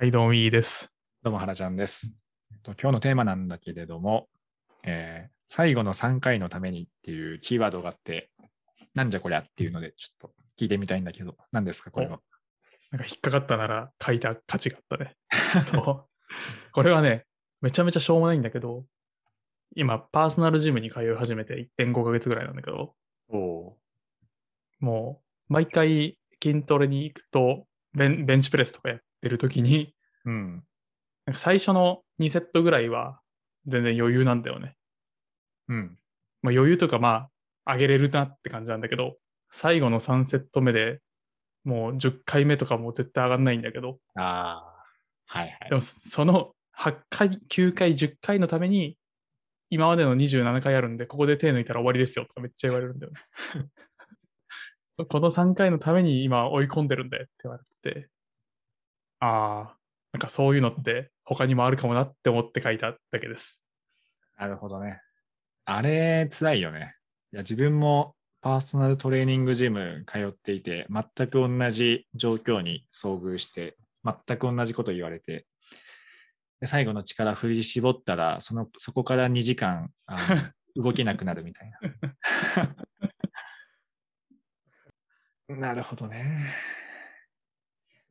はい、どうもいいです。どうも、原ちゃんです。えっと今日のテーマなんだけれども、えー最後の3回のためにっていうキーワードがあって、なんじゃこりゃっていうので、ちょっと聞いてみたいんだけど、何ですか、これは？なんか引っかかったなら書いた価値があったね。とこれはね、めちゃめちゃしょうもないんだけど、今、パーソナルジムに通い始めて1.5ヶ月ぐらいなんだけど、おもう、毎回筋トレに行くと、ベンベンチプレスとかやってる時に、うん。なんか最初の2セットぐらいは全然余裕なんだよね。うん。まあ、余裕とかまあ、上げれるなって感じなんだけど、最後の3セット目でもう10回目とかもう絶対上がんないんだけど、ああ、はいはいで。もその8回、9回、10回のために、今までの27回あるんで、ここで手抜いたら終わりですよとかめっちゃ言われるんだよね。この3回のために今追い込んでるんだよって言われてて、ああ、なんかそういうのって他にもあるかもなって思って書いただけです。なるほどね。あれ、辛いよね。いや、自分もパーソナルトレーニングジム通っていて、全く同じ状況に遭遇して、全く同じこと言われて、で最後の力振り絞ったら、そのそこから2時間あの 動けなくなるみたいな。なるほどね。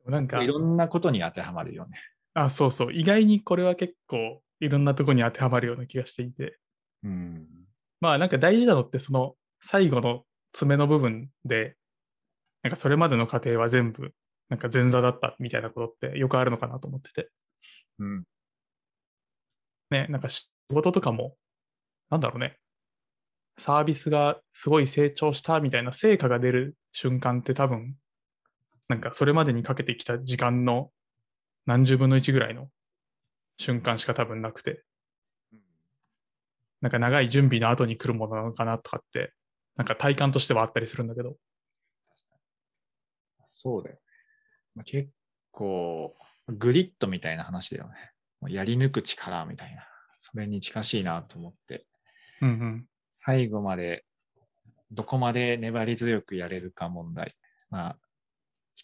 なんかい、ろんなことに当てはまるよね。あ、そうそう、意外にこれは結構いろんなとこに当てはまるような気がしていて、うん。まあなんか大事なのってその最後の爪の部分で、なんかそれまでの過程は全部なんか前座だったみたいなことってよくあるのかなと思ってて。うん。ね、なんか仕事とかも、なんだろうね、サービスがすごい成長したみたいな成果が出る瞬間って多分、なんかそれまでにかけてきた時間の何十分の1ぐらいの瞬間しか多分なくて、なんか長い準備の後に来るものなのかなとかって、なんか体感としてはあったりするんだけど、そうだよね。まあ、結構、グリッドみたいな話だよね。もうやり抜く力みたいな。それに近しいなと思って、うんうん。最後まで、どこまで粘り強くやれるか問題。まあ、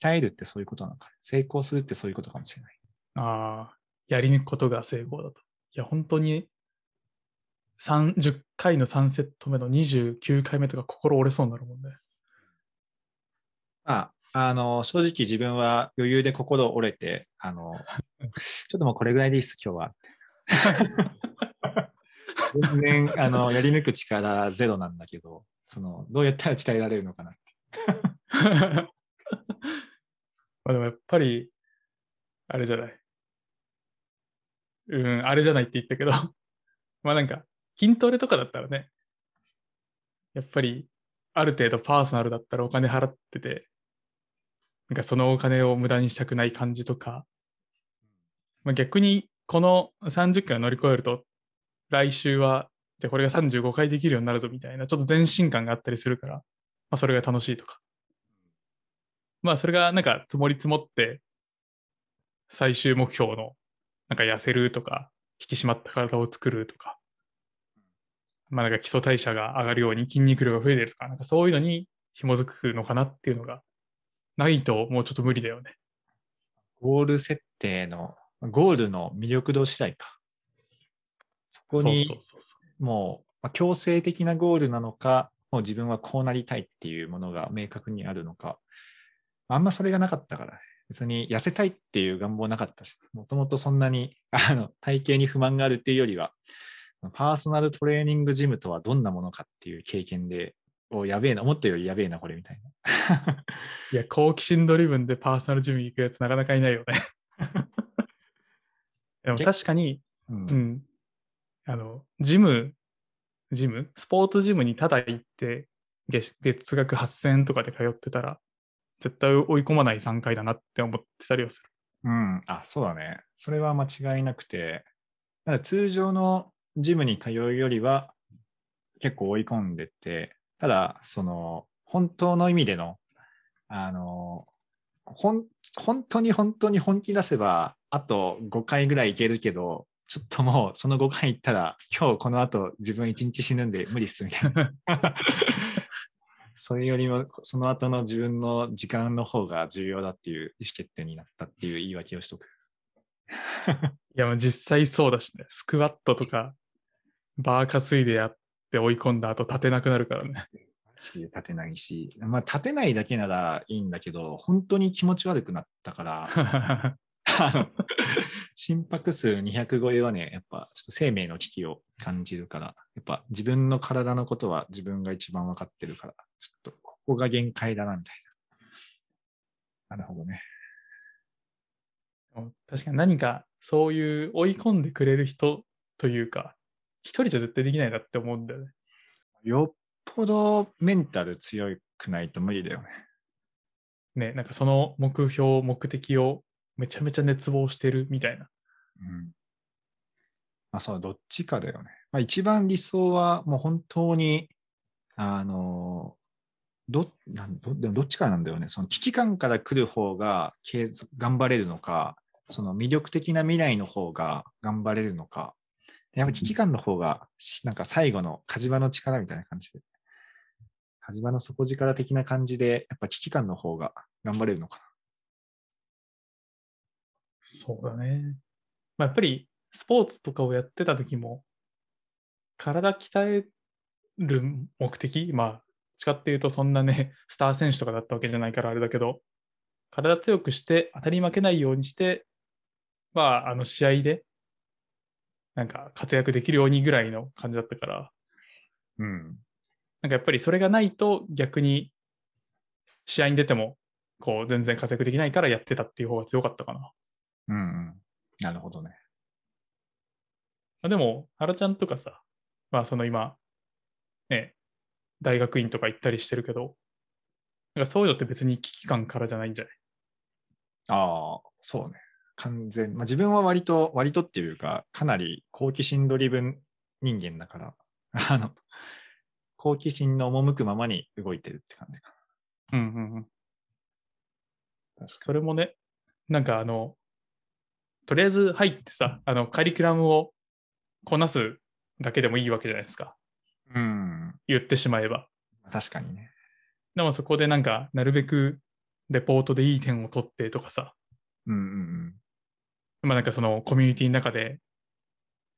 鍛えるってそういうことなのか。成功するってそういうことかもしれない。ああ、やり抜くことが成功だと。いや、本当に、30回の3セット目の29回目とか心折れそうになるもんね。まあ、あの、正直自分は余裕で心折れて、あの、ちょっともうこれぐらいでいいっす、今日は。全然、あの、やり抜く力ゼロなんだけど、その、どうやったら鍛えられるのかなって。まあでもやっぱり、あれじゃない。うん、あれじゃないって言ったけど、まあなんか、筋トレとかだったらね、やっぱり、ある程度パーソナルだったらお金払ってて、なんかそのお金を無駄にしたくない感じとか、まあ、逆にこの30回を乗り越えると、来週は、じゃこれが35回できるようになるぞみたいな、ちょっと前進感があったりするから、まあそれが楽しいとか。まあそれがなんか積もり積もって、最終目標の、なんか痩せるとか、引き締まった体を作るとか、まあなんか基礎代謝が上がるように筋肉量が増えてるとか、なんかそういうのに紐づくのかなっていうのが、ないともうちょっと無理だよね。ゴール設定の、ゴールの魅力度次第か。そこに。もう、まあ強制的なゴールなのか、もう自分はこうなりたいっていうものが明確にあるのか、あんまそれがなかったから、別に痩せたいっていう願望なかったし、もともとそんなに あの体型に不満があるっていうよりは、パーソナルトレーニングジムとはどんなものかっていう経験で、おやべえな、思ったよりやべえな、これみたいな。いや、好奇心ドリブンでパーソナルジム行くやつなかなかいないよね。でも確かに、うんうん。あの、ジム、ジム？スポーツジムにただ行って、月月額8000円とかで通ってたら、絶対追い込まない3回だなって思ってたりはする。うん、あ、そうだね。それは間違いなくて、ただ通常のジムに通うよりは結構追い込んでて、ただ、その、本当の意味での、あの、ほん本当に本当に本気出せば、あと5回ぐらいいけるけど、ちょっともうその5回行ったら、今日この後自分1日死ぬんで無理っすみたいな。それよりも、その後の自分の時間の方が重要だっていう意思決定になったっていう言い訳をしとく。いや、実際そうだしね。スクワットとか、バー担いでやって追い込んだ後立てなくなるからね。立てないし、まあ立てないだけならいいんだけど、本当に気持ち悪くなったから、心拍数200超えはね、やっぱちょっと生命の危機を感じるから、やっぱ自分の体のことは自分が一番分かってるから、ちょっとここが限界だな、みたいな。なるほどね。確かに何かそういう追い込んでくれる人というか、一人じゃ絶対できないなって思うんだよね。よっぽどメンタル強くないと無理だよね。ね、なんかその目標、目的をめちゃめちゃ熱望してるみたいな。うん。まあそう、どっちかだよね。まあ一番理想はもう本当に、あの、ど、なんど、でもどっちかなんだよね。その危機感から来る方が継続頑張れるのか、その魅力的な未来の方が頑張れるのか。やっぱり危機感の方が、なんか最後の火事場の力みたいな感じで。火事場の底力的な感じで、やっぱ危機感の方が頑張れるのかなそうだね。まあ、やっぱりスポーツとかをやってた時も、体鍛える目的、まあ、ちかっていうとそんなね、スター選手とかだったわけじゃないからあれだけど、体強くして当たり負けないようにして、まあ、あの試合で、なんか活躍できるようにぐらいの感じだったから、な。うん。なんかやっぱりそれがないと逆に試合に出ても、こう全然活躍できないからやってたっていう方が強かったかな。うんうん。なるほどね。あでも、原ちゃんとかさ、まあその今、ね、大学院とか行ったりしてるけど、なんかそういうのって別に危機感からじゃないんじゃない？ああ、そうね。完全。まあ、自分は割と、割とっていうか、かなり好奇心ドリブン人間だから、あの、好奇心の赴くままに動いてるって感じかうんうんうん。それもね、なんかあの、とりあえず入ってさ、あの、カリキュラムをこなすだけでもいいわけじゃないですか。に。うん。言ってしまえば。確かにね。でもそこでなんか、なるべくレポートでいい点を取ってとかさ、うんうんまあなんかそのコミュニティの中で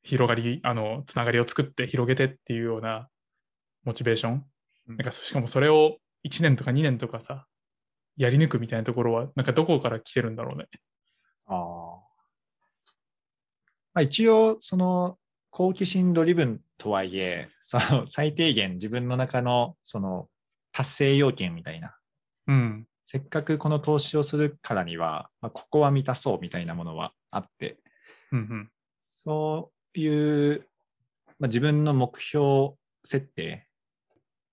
広がり、あの、つながりを作って広げてっていうようなモチベーション。うん。なんかしかもそれを1年とか2年とかさ、やり抜くみたいなところは、なんかどこから来てるんだろうね。ああ。まあ、一応、その、好奇心ドリブンとはいえ、その、最低限自分の中の、その、達成要件みたいな、うん。せっかくこの投資をするからには、まあ、ここは満たそうみたいなものはあって、うんうん。そういう、まあ、自分の目標設定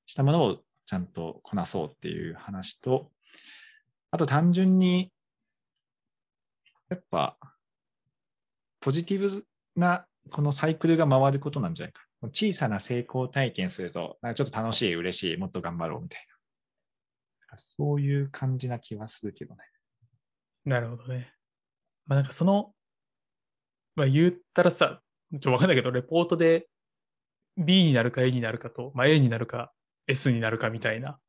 したものをちゃんとこなそうっていう話と、あと単純に、やっぱ、ポジティブなこのサイクルが回ることなんじゃないか。小さな成功体験すると、なんかちょっと楽しい、嬉しい、もっと頑張ろうみたいな。そういう感じな気はするけどね。なるほどね。まあなんかその、まあ言ったらさ、ちょっとわかんないけど、レポートで B になるか A になるかと、まあ A になるか S になるかみたいな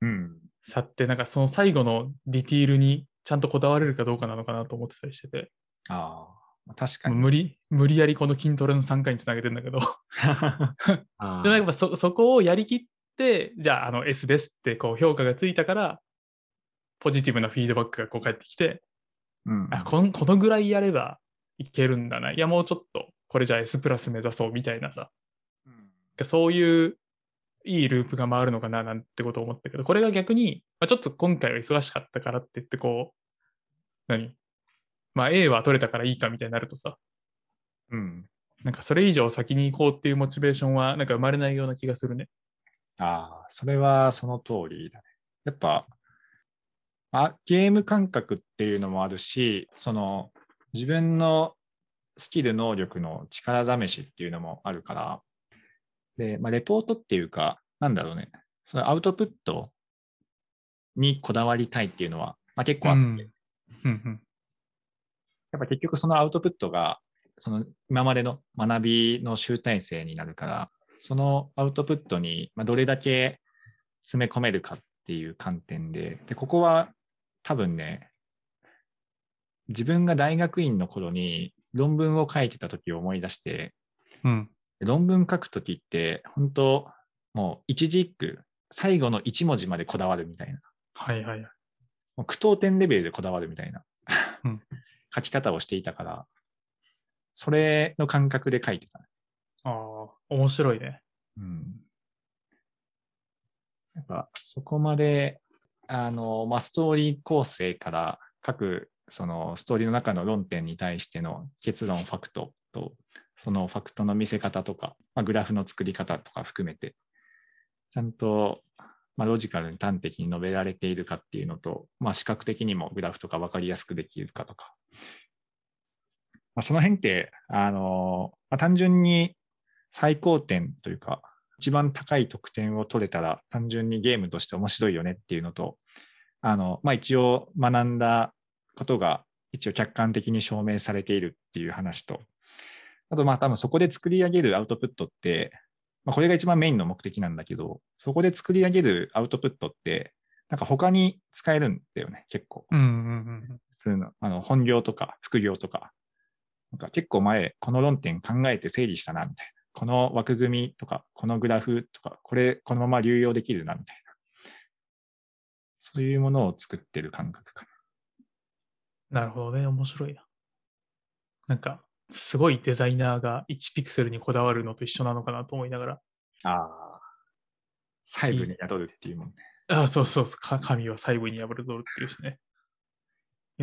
うん。差って、なんかその最後のディティールにちゃんとこだわれるかどうかなのかなと思ってたりしてて、ああ、確かに。無理、無理やりこの筋トレの3回につなげてんだけど、あでもやっぱそそこをやりきって、じゃああの S ですってこう評価がついたから、ポジティブなフィードバックがこう返ってきて、うん、あこんこのぐらいやればいけるんだな。いや、もうちょっと、これじゃあ S プラス目指そうみたいなさ、うん。そういういいループが回るのかななんてことを思ったけど、これが逆に、まあ、ちょっと今回は忙しかったからって言って、こう、何？まあ A は取れたからいいかみたいになるとさ、うん。なんかそれ以上先に行こうっていうモチベーションはなんか生まれないような気がするね。ああ、それはその通りだね。やっぱ、あゲーム感覚っていうのもあるし、その自分のスキル能力の力試しっていうのもあるから、で、まあ、レポートっていうか、なんだろうね、そのアウトプットにこだわりたいっていうのは、まあ、結構あって、うんうんうんやっぱ結局そのアウトプットが、その今までの学びの集大成になるから、そのアウトプットにまあどれだけ詰め込めるかっていう観点で、で、ここは多分ね、自分が大学院の頃に論文を書いてた時を思い出して、うん。論文書く時って、本当もう一字一句、最後の一文字までこだわるみたいな。はいはいはい。もう句読点レベルでこだわるみたいな、うん書き方をしていたから、それの感覚で書いてたね。ああ、面白いね。うん。やっぱそこまで、あの、まあ、ストーリー構成から各、そのストーリーの中の論点に対しての結論、ファクトと、そのファクトの見せ方とか、まあ、グラフの作り方とか含めて、ちゃんと、まあ、ロジカルに端的に述べられているかっていうのと、まあ、視覚的にもグラフとか分かりやすくできるかとか、まあ、その辺って、あの、まあ、単純に最高点というか、一番高い得点を取れたら単純にゲームとして面白いよねっていうのと、あの、まあ、一応学んだことが一応客観的に証明されているっていう話と、あとまあ多分そこで作り上げるアウトプットって、まあ、これが一番メインの目的なんだけど、そこで作り上げるアウトプットって、なんか他に使えるんだよね、結構。普通のあの本業とか副業とか、なんか結構前、この論点考えて整理したな、みたいな。この枠組みとか、このグラフとか、これ、このまま流用できるな、みたいな。そういうものを作ってる感覚かなるほどね。面白いな。なんか、すごいデザイナーが1ピクセルにこだわるのと一緒なのかなと思いながら。な。ああ。細部に宿るっていうもんね。ああ、そうそうそう。か神は細部に破るぞっていうしね。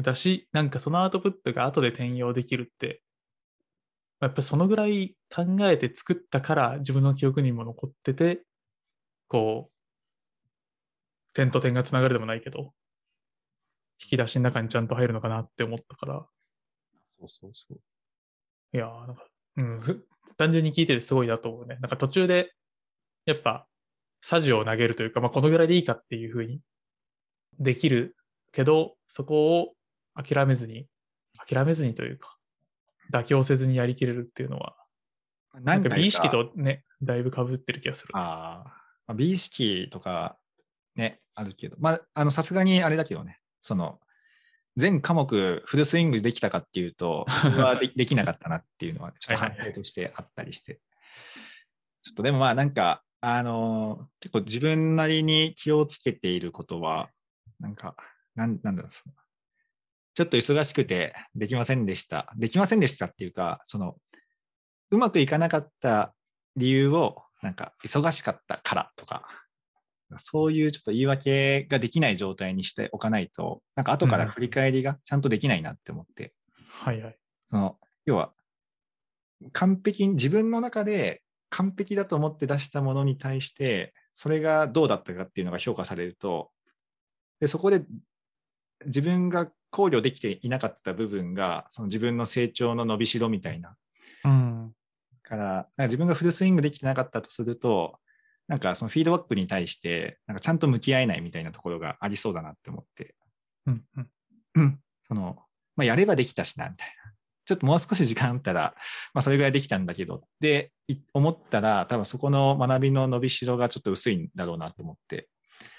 だし、なんかそのアウトプットが後で転用できるって、やっぱそのぐらい考えて作ったから自分の記憶にも残ってて、こう、点と点がつながるでもないけど、引き出しの中にちゃんと入るのかなって思ったから、そうそうそう。いやーなんか、うん、ふ単純に聞いててすごいなと思うね。なんか途中で、やっぱ、サジを投げるというか、まあ、このぐらいでいいかっていうふうにできるけど、そこを諦めずに、諦めずにというか、妥協せずにやりきれるっていうのは、なんか美意識とね、だいぶ被ってる気がする。あー。まあ、美意識とかね、あるけど、まあ、あの、さすがにあれだけどね、その、全科目フルスイングできたかっていうと、は でできなかったなっていうのは、ちょっと反省としてあったりして。ちょっとでもまあなんか、あの結構自分なりに気をつけていることは、なんか、なんなんだろう、そのちょっと忙しくてできませんでした。できませんでしたっていうか、その、うまくいかなかった理由を、なんか、忙しかったからとか、そういうちょっと言い訳ができない状態にしておかないと、なんか後から振り返りがちゃんとできないなって思って、はいはい。その、要は、完璧に、自分の中で完璧だと思って出したものに対して、それがどうだったかっていうのが評価されると、でそこで自分が考慮できていなかった部分が、その自分の成長の伸びしろみたいな、うん。から、なんか自分がフルスイングできてなかったとすると、なんかそのフィードバックに対して、なんかちゃんと向き合えないみたいなところがありそうだなって思って、うん。うん。う んその、まあ、やればできたしな、みたいな。ちょっともう少し時間あったら、まあ、それぐらいできたんだけど、で、い思ったら、多分そこの学びの伸びしろがちょっと薄いんだろうなと思って、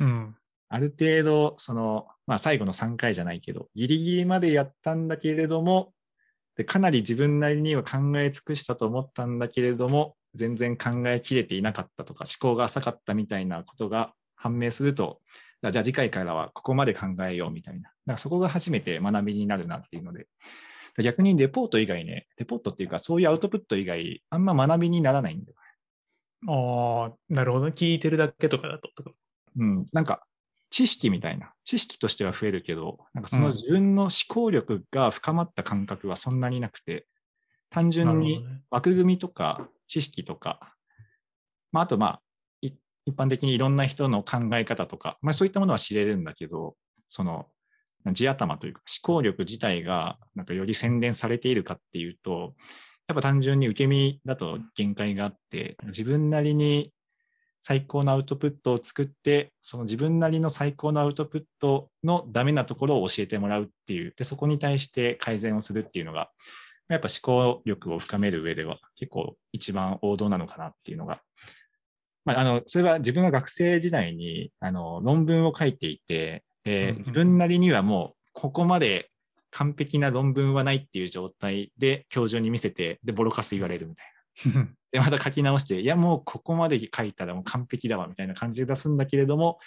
うん。ある程度、その、まあ、最後の3回じゃないけど、ギリギリまでやったんだけれども、でかなり自分なりには考え尽くしたと思ったんだけれども、全然考えきれていなかったとか、思考が浅かったみたいなことが判明すると、じゃあ次回からはここまで考えようみたいな。だからそこが初めて学びになるなっていうので、逆にレポート以外ね、レポートっていうかそういうアウトプット以外、あんま学びにならないんだよ。ああ、なるほどね。聞いてるだけとかだと。とかうん、なんか知識みたいな、知識としては増えるけど、なんかそのうん自分の思考力が深まった感覚はそんなになくて、単な純に。枠組みとか知識とか、まあ、あとまあ、い一般的にいろんな人の考え方とか、まあそういったものは知れるんだけど、その地頭というか思考力自体がなんかより洗練されているかっていうと、やっぱ単純に受け身だと限界があって、自分なりに最高のアウトプットを作って、その自分なりの最高のアウトプットのダメなところを教えてもらうっていう、で、そこに対して改善をするっていうのが、やっぱ思考力を深める上では結構一番王道なのかなっていうのが、まあ、あの、それは自分が学生時代に、あの、論文を書いていて、でうんうん自分なりにはもう、ここまで完璧な論文はないっていう状態で教授に見せて、で、ボロカス言われるみたいな。で、また書き直して、いや、もうここまで書いたらもう完璧だわみたいな感じで出すんだけれども、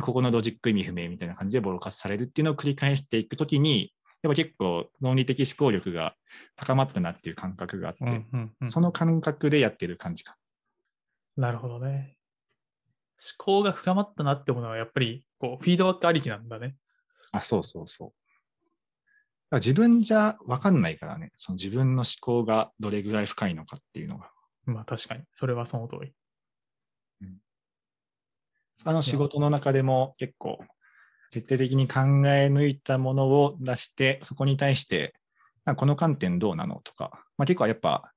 ここのロジック意味不明みたいな感じでボロカスされるっていうのを繰り返していくときに、やっぱ結構論理的思考力が高まったなっていう感覚があって、うんうんうんその感覚でやってる感じか。なるほどね。思考が深まったなってものは、やっぱり、こう、フィードバックありきなんだね。あ、そうそうそう。自分じゃ分かんないからね、その自分の思考がどれぐらい深いのかっていうのが。まあ確かに。それはその通り。あの仕事の中でも結構徹底的に考え抜いたものを出して、そこに対して、この観点どうなのとか、まあ、結構やっぱ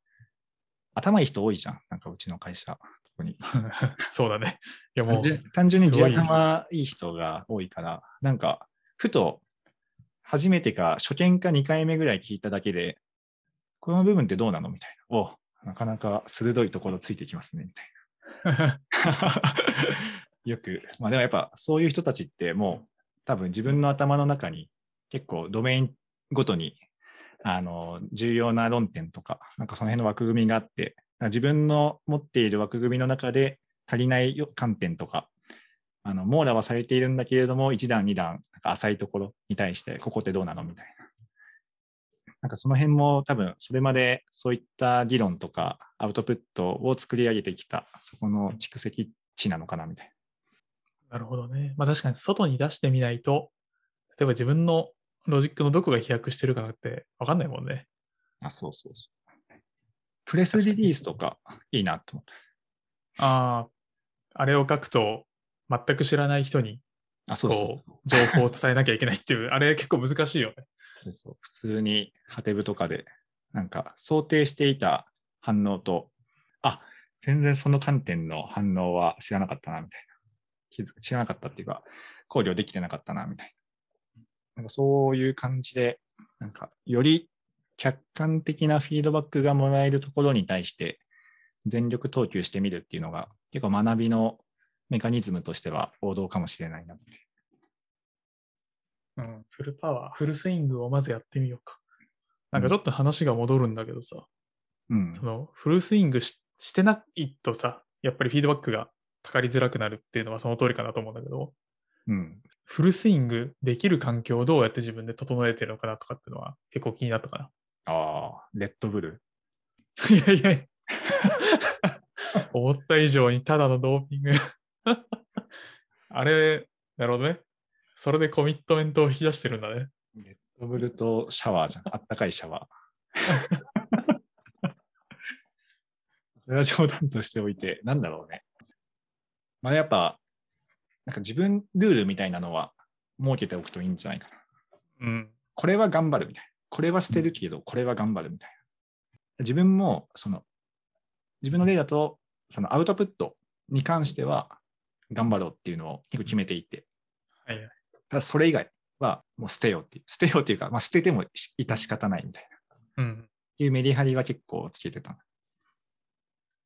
頭いい人多いじゃん、なんかうちの会社。ここに そうだね。いやもう、単純に地すごい頭いい人が多いから、なんか、ふと、初めてか、初見か2回目ぐらい聞いただけで、この部分ってどうなのみたいな。おなかなか鋭いところついてきますね、みたいな。よく、まあでもやっぱそういう人たちってもう多分自分の頭の中に結構ドメインごとにあの重要な論点とか、なんかその辺の枠組みがあって、自分の持っている枠組みの中で足りないよ観点とか、あの網羅はされているんだけれども、1段、2段、なんか浅いところに対して、ここってどうなのみたいな。なんかその辺も多分それまでそういった議論とかアウトプットを作り上げてきた、そこの蓄積値なのかなみたいなるほどね。まあ確かに外に出してみないと、例えば自分のロジックのどこが飛躍してるかなんてわかんないもんね。な。あ、そうそうそう。プレスリリースとかいいなと思って。ああ、あれを書くと全く知らない人にあ、そうそうそう。情報を伝えなきゃいけないっていう、あれ結構難しいよね。そうそう普通にハテブとかで、なんか想定していた反応と、あ、全然その観点の反応は知らなかったな、みたいな。気づ知らなかったっていうか、考慮できてなかったな、みたいな。なんかそういう感じで、なんかより客観的なフィードバックがもらえるところに対して全力投球してみるっていうのが結構学びのメカニズムとしては王道かもしれないなって。うん、フルパワー、フルスイングをまずやってみようか。なんかちょっと話が戻るんだけどさ、うん。そのフルスイングししてないとさ、やっぱりフィードバックがかかりづらくなるっていうのはその通りかなと思うんだけど、うん。フルスイングできる環境をどうやって自分で整えてるのかなとかっていうのは結構気になったかああ、レッドブル。な。いやいやいや思った以上にただのドーピング。あれ、なるほどね。それでコミットメントを引き出してるんだね。レッドブルとシャワーじゃん。あったかいシャワー。それは冗談としておいて、なんだろうね。まあやっぱ、なんか自分ルールみたいなのは設けておくといいんじゃないかな。うん。これは頑張るみたいな。これは捨てるけど、これは頑張るみたいな。自分も、その、自分の例だと、そのアウトプットに関しては頑張ろうっていうのを結構決めていて、はいそれ以外はもう捨てようっていう、捨てようっていうか、まあ、捨てても致し方ないみたいな。っうん。ていうメリハリは結構つけてた。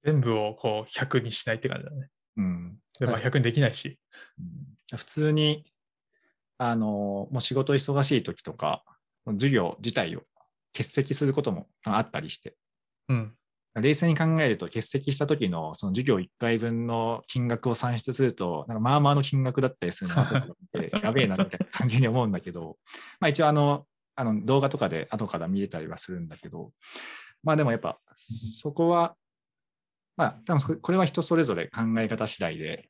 全部をこう100にしないって感じだね。うん。で、まあ100にできないし。うん普通に、あの、もう仕事忙しい時とか、授業自体を欠席することもあったりして、うん。冷静に考えると欠席した時のその授業1回分の金額を算出すると、なんかまあまあの金額だったりするなと思って、やべえなみたいな感じに思うんだけど、まあ一応あの、あの動画とかで後から見れたりはするんだけど、まあでもやっぱそこは、まあ多分これは人それぞれ考え方次第で、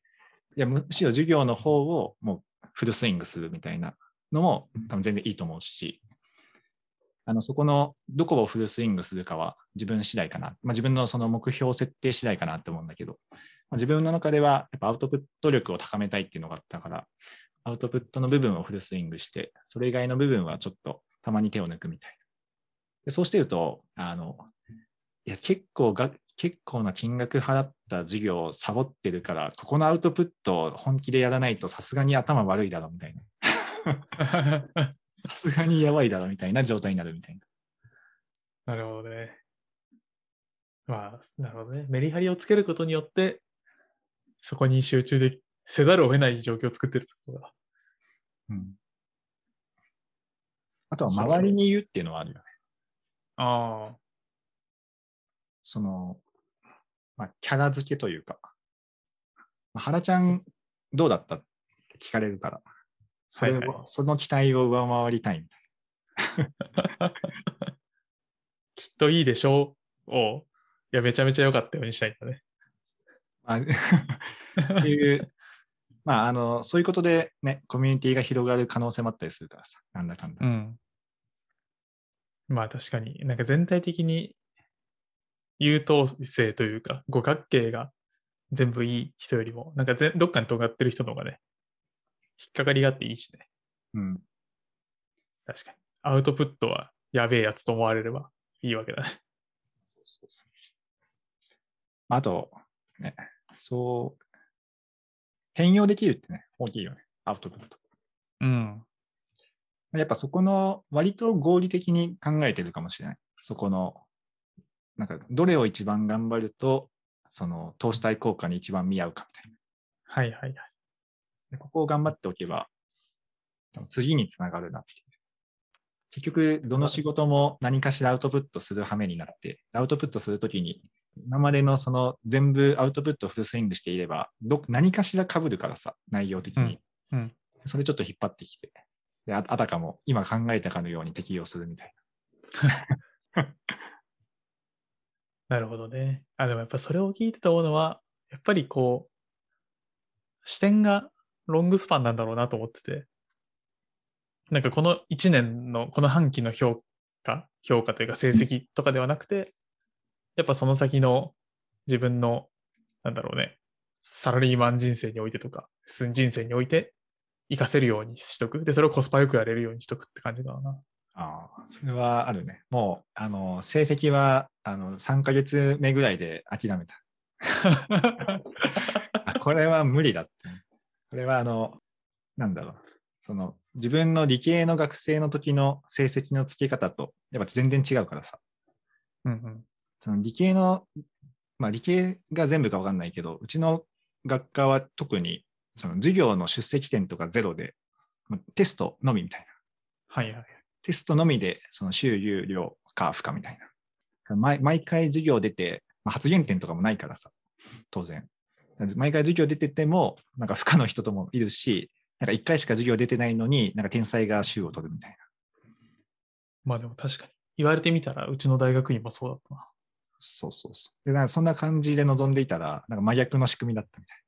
いやむしろ授業の方をもうフルスイングするみたいなのも多分全然いいと思うし、あのそこのどこをフルスイングするかは自分次第かな。まあ、自分のその目標設定次第かなって思うんだけど、まあ、自分の中ではやっぱアウトプット力を高めたいっていうのがあったから、アウトプットの部分をフルスイングして、それ以外の部分はちょっとたまに手を抜くみたいな。でそうしてると、あの、いや結構が、結構な金額払った授業をサボってるから、ここのアウトプットを本気でやらないとさすがに頭悪いだろうみたいな。さすがにやばいだろうみたいな状態になるみたいな。なるほどね。まあ、なるほどね。メリハリをつけることによって、そこに集中でせざるを得ない状況を作ってるってことだ。うん。あとは周りに言うっていうのはあるよね。ああ、その、まあ、キャラ付けというか、まあ、原ちゃんどうだったって聞かれるから、それを、はいはいその期待を上回りたいみたいきっといいでしょうを、いや、めちゃめちゃ良かったようにしたいんだね。な。あっていう、まあ、あの、そういうことでね、コミュニティが広がる可能性もあったりするからさ、なんだかんだ。うん。まあ確かに、なんか全体的に優等生というか、五角形が全部いい人よりも、なんかぜどっかに尖ってる人の方がね、引っかかりがあっていいしね。うん。確かに。アウトプットはやべえやつと思われればいいわけだね。そうそうそうあと、ね、そう、転用できるってね、大きいよね、アウトプット。うん。やっぱそこの割と合理的に考えてるかもしれない。そこの、なんか、どれを一番頑張ると、その投資対効果に一番見合うかみたいな。はいはいはい。でここを頑張っておけば、次につながるなっていう。結局、どの仕事も何かしらアウトプットする羽目になって、アウトプットするときに、今までのその全部アウトプットをフルスイングしていれば、ど何かしら被るからさ、内容的に。うんうんそれちょっと引っ張ってきて、でああたかも今考えたかのように適用するみたい なるほどね。あ、でもやっぱそれを聞いてて思うのは、やっぱりこう、視点がロングスパンなんだろうなと思ってて、なんかこの1年の、この半期の評価、評価というか成績とかではなくて、やっぱその先の自分の、なんだろうね、サラリーマン人生においてとか、人生において活かせるようにしとく。で、それをコスパよくやれるようにしとくって感じだな。な。ああ、それはあるね。もう、あの、成績は、あの、3ヶ月目ぐらいで諦めた。あこれは無理だって。これは、あの、なんだろう。その、自分の理系の学生の時の成績の付け方と、やっぱ全然違うからさ。うんうん。その理系の、まあ理系が全部かわかんないけど、うちの学科は特に、その授業の出席点とかゼロで、テストのみみたいな。はいはい。テストのみで、その週有料か不可みたいな。毎毎回授業出て、まあ、発言点とかもないからさ、当然。毎回授業出てても、なんか不可の人ともいるし、なんか一回しか授業出てないのに、なんか天才が週を取るみたいな。まあでも確かに。言われてみたら、うちの大学院もそうだったな。そうそうそう。で、なんかそんな感じで臨んでいたら、なんか真逆の仕組みだったみたい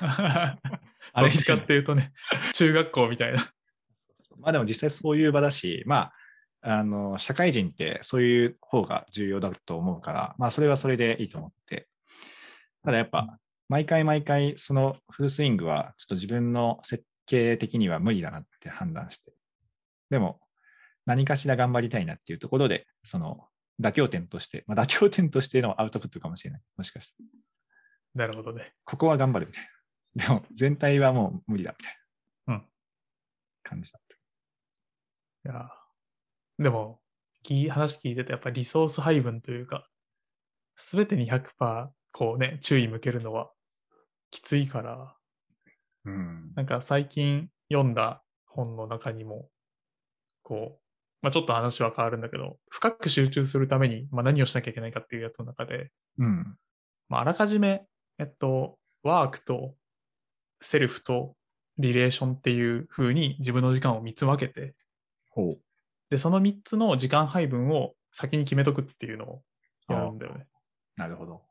な。どっちかっていうとね、中学校みたいな。まあでも実際そういう場だし、まあ、あの、社会人ってそういう方が重要だと思うから、まあそれはそれでいいと思って。ただやっぱ、毎回毎回そのフルスイングはちょっと自分の設計的には無理だなって判断して。でも、何かしら頑張りたいなっていうところで、その妥協点として、まあ、妥協点としてのアウトプットかもしれない。もしかして。なるほどね。ここは頑張るみたいな。でも全体はもう無理だみたいな。うん感じだった。いやでも、き話聞いてて、やっぱりリソース配分というか、すべてに100%こうね、注意向けるのはきついから、うん。なんか最近読んだ本の中にも、こう、まあちょっと話は変わるんだけど、深く集中するために、まあ、何をしなきゃいけないかっていうやつの中で、うん。まあ、あらかじめ、えっと、ワークとセルフとリレーションっていう風に自分の時間を3つ分けて、ほう。で、その3つの時間配分を先に決めとくっていうのをやるんだよね。なるほど。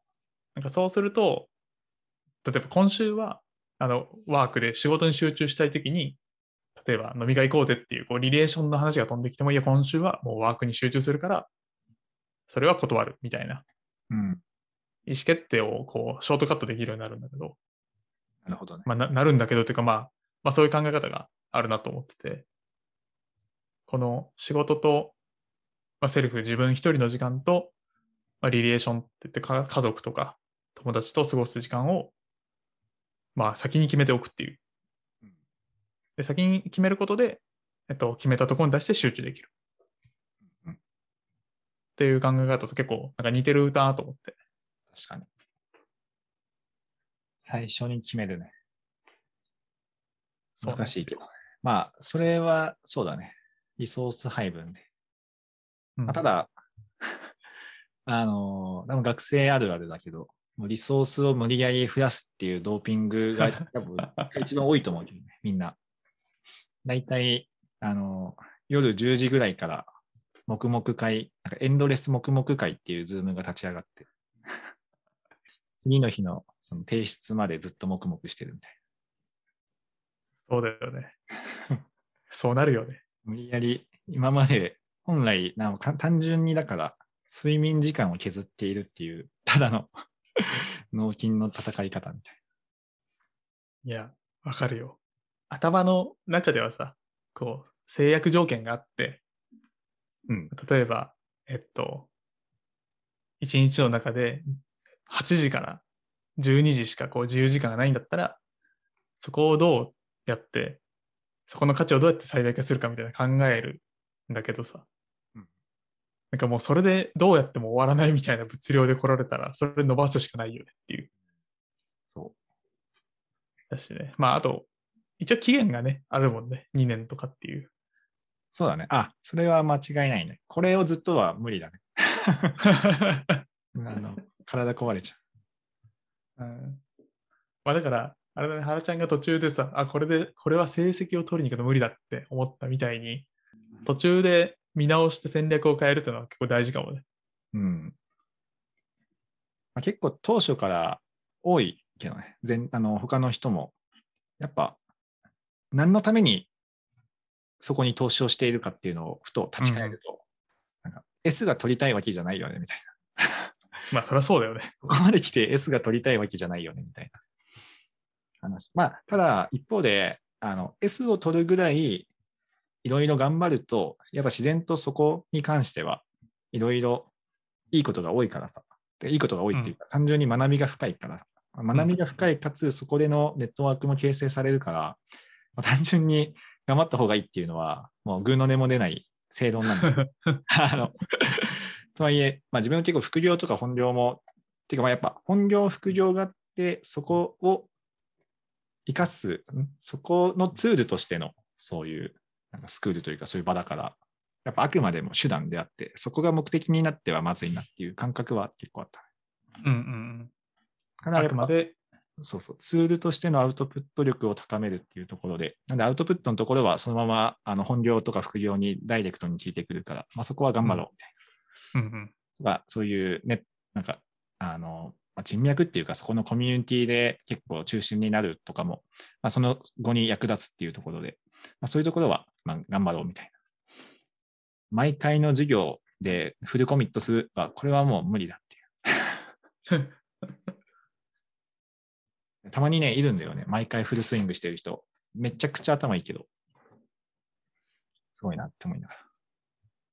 なんかそうすると、例えば今週は、あの、ワークで仕事に集中したいときに、例えば飲み会行こうぜっていう、こう、リレーションの話が飛んできても、いや、今週はもうワークに集中するから、それは断るみたいなうん。意思決定をこう、ショートカットできるようになるんだけど、なるほどね。まあ、ななるんだけどというか、まあ、まあ、そういう考え方があるなと思ってて、この仕事と、まあ、セルフ、自分一人の時間と、まあ、リレーションって言ってか、家族とか友達と過ごす時間を、まあ、先に決めておくっていううん。で、先に決めることで、えっと、決めたところに対して集中できる。うんっていう考え方と結構、なんか似てるなと思って。確かに。最初に決めるね。難しいけど。まあ、それはそうだね。リソース配分で。うんまあた、だ、あの、多分学生あるあるだけど、リソースを無理やり増やすっていうドーピングが 多分一番多いと思うけどね、みんな。だいたい、あの、夜10時ぐらいから、黙々会、なんかエンドレス黙々会っていうズームが立ち上がって、次の日のその提出までずっと黙々してるみたいそうだよね。そうなるよね。な。無理やり、今まで本来なんか単純にだから睡眠時間を削っているっていう、ただの脳筋の戦い方みたいいや、わかるよ。頭の中ではさ、こう、制約条件があって、うん。例えば、えっと、1日の中で8時から12時しかこう自由時間がないんだったら、そこをどうやって、そこの価値をどうやって最大化するかみたいな考えるんだけどさ、うんなんかもうそれでどうやっても終わらないみたいな物量で来られたら、それ伸ばすしかないよねっていう。そだしね。まあ、あと、一応期限がね、あるもんね。2年とかっていう。う。そうだね。あ、それは間違いないね。これをずっとは無理だね。あの体壊れちゃうんまあだから、あれだね、原ちゃんが途中でさ、あ、これで、これは成績を取りに行くの無理だって思ったみたいに、途中で見直して戦略を変えるっていうのは結構大事かもね。う。うん。まあ、結構当初から多いけどね。全あの他の人も、やっぱ、何のためにそこに投資をしているかっていうのをふと立ち返ると、なんか S が取りたいわけじゃないよね、みたいな。まあ、そりゃそうだよね。ここまで来て S が取りたいわけじゃないよね、みたいな話。まあ、ただ、一方で、あの、S を取るぐらい、いろいろ頑張ると、やっぱ自然とそこに関しては、いろいろいいことが多いからさ。でいいことが多いっていうか、単純に学びが深いからさ。学びが深い、かつそこでのネットワークも形成されるから、まあ単純に頑張った方がいいっていうのは、もう、ぐうの音も出ない正論なんで。あの、とはいえ、まあ、自分は結構副業とか本業も、っていうかまあやっぱ本業、副業があって、そこを生かす、んそこのツールとしての、そういうなんかスクールというかそういう場だから、やっぱあくまでも手段であって、そこが目的になってはまずいなっていう感覚は結構あった。うんうんうん。かなりやっぱあくまで、そうそう、ツールとしてのアウトプット力を高めるっていうところで、なんでアウトプットのところはそのままあの本業とか副業にダイレクトに聞いてくるから、まあ、そこは頑張ろうみたいな。うんうん。そういうね、なんか、あの、まあ、人脈っていうか、そこのコミュニティで結構中心になるとかも、まあ、その後に役立つっていうところで、まあ、そういうところは、まあ、頑張ろうみたいな。毎回の授業でフルコミットするは、これはもう無理だっていう。たまにね、いるんだよね。毎回フルスイングしてる人。めちゃくちゃ頭いいけど。すごいなって思いなが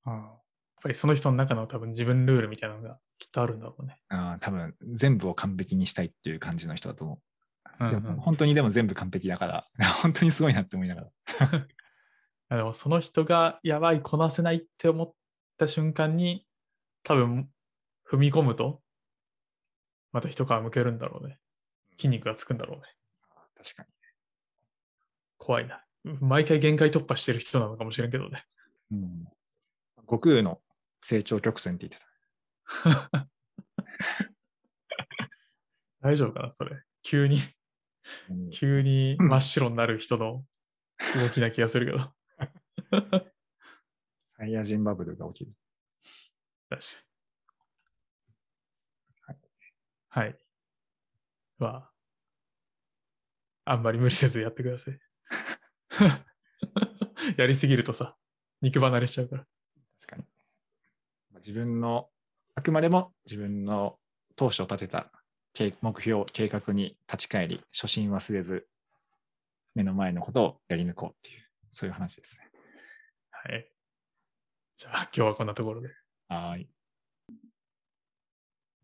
ら。うんやっぱりその人の中の多分自分ルールみたいなのがきっとあるんだろうね。あー多分全部を完璧にしたいっていう感じの人だと思う。うんうん本当にでも全部完璧だから、本当にすごいなって思いながら。あでもその人がやばい、こなせないって思った瞬間に、多分踏み込むと、また一皮むけるんだろうね。筋肉がつくんだろうね。確か怖いな。毎回限界突破してる人なのかもしれんけどね。に。うん、悟空の成長曲線って言ってた。大丈夫かな、それ。急に、うん急に真っ白になる人の動きな気がするけど。サイヤ人バブルが起きる。確かに。はい。は、あんまり無理せずやってください。やりすぎるとさ、肉離れしちゃうから。確かに。自分の、あくまでも自分の当初立てた計目標、計画に立ち返り、初心忘れず、目の前のことをやり抜こうっていう、そういう話ですね。はい。じゃあ、今日はこんなところで。はい。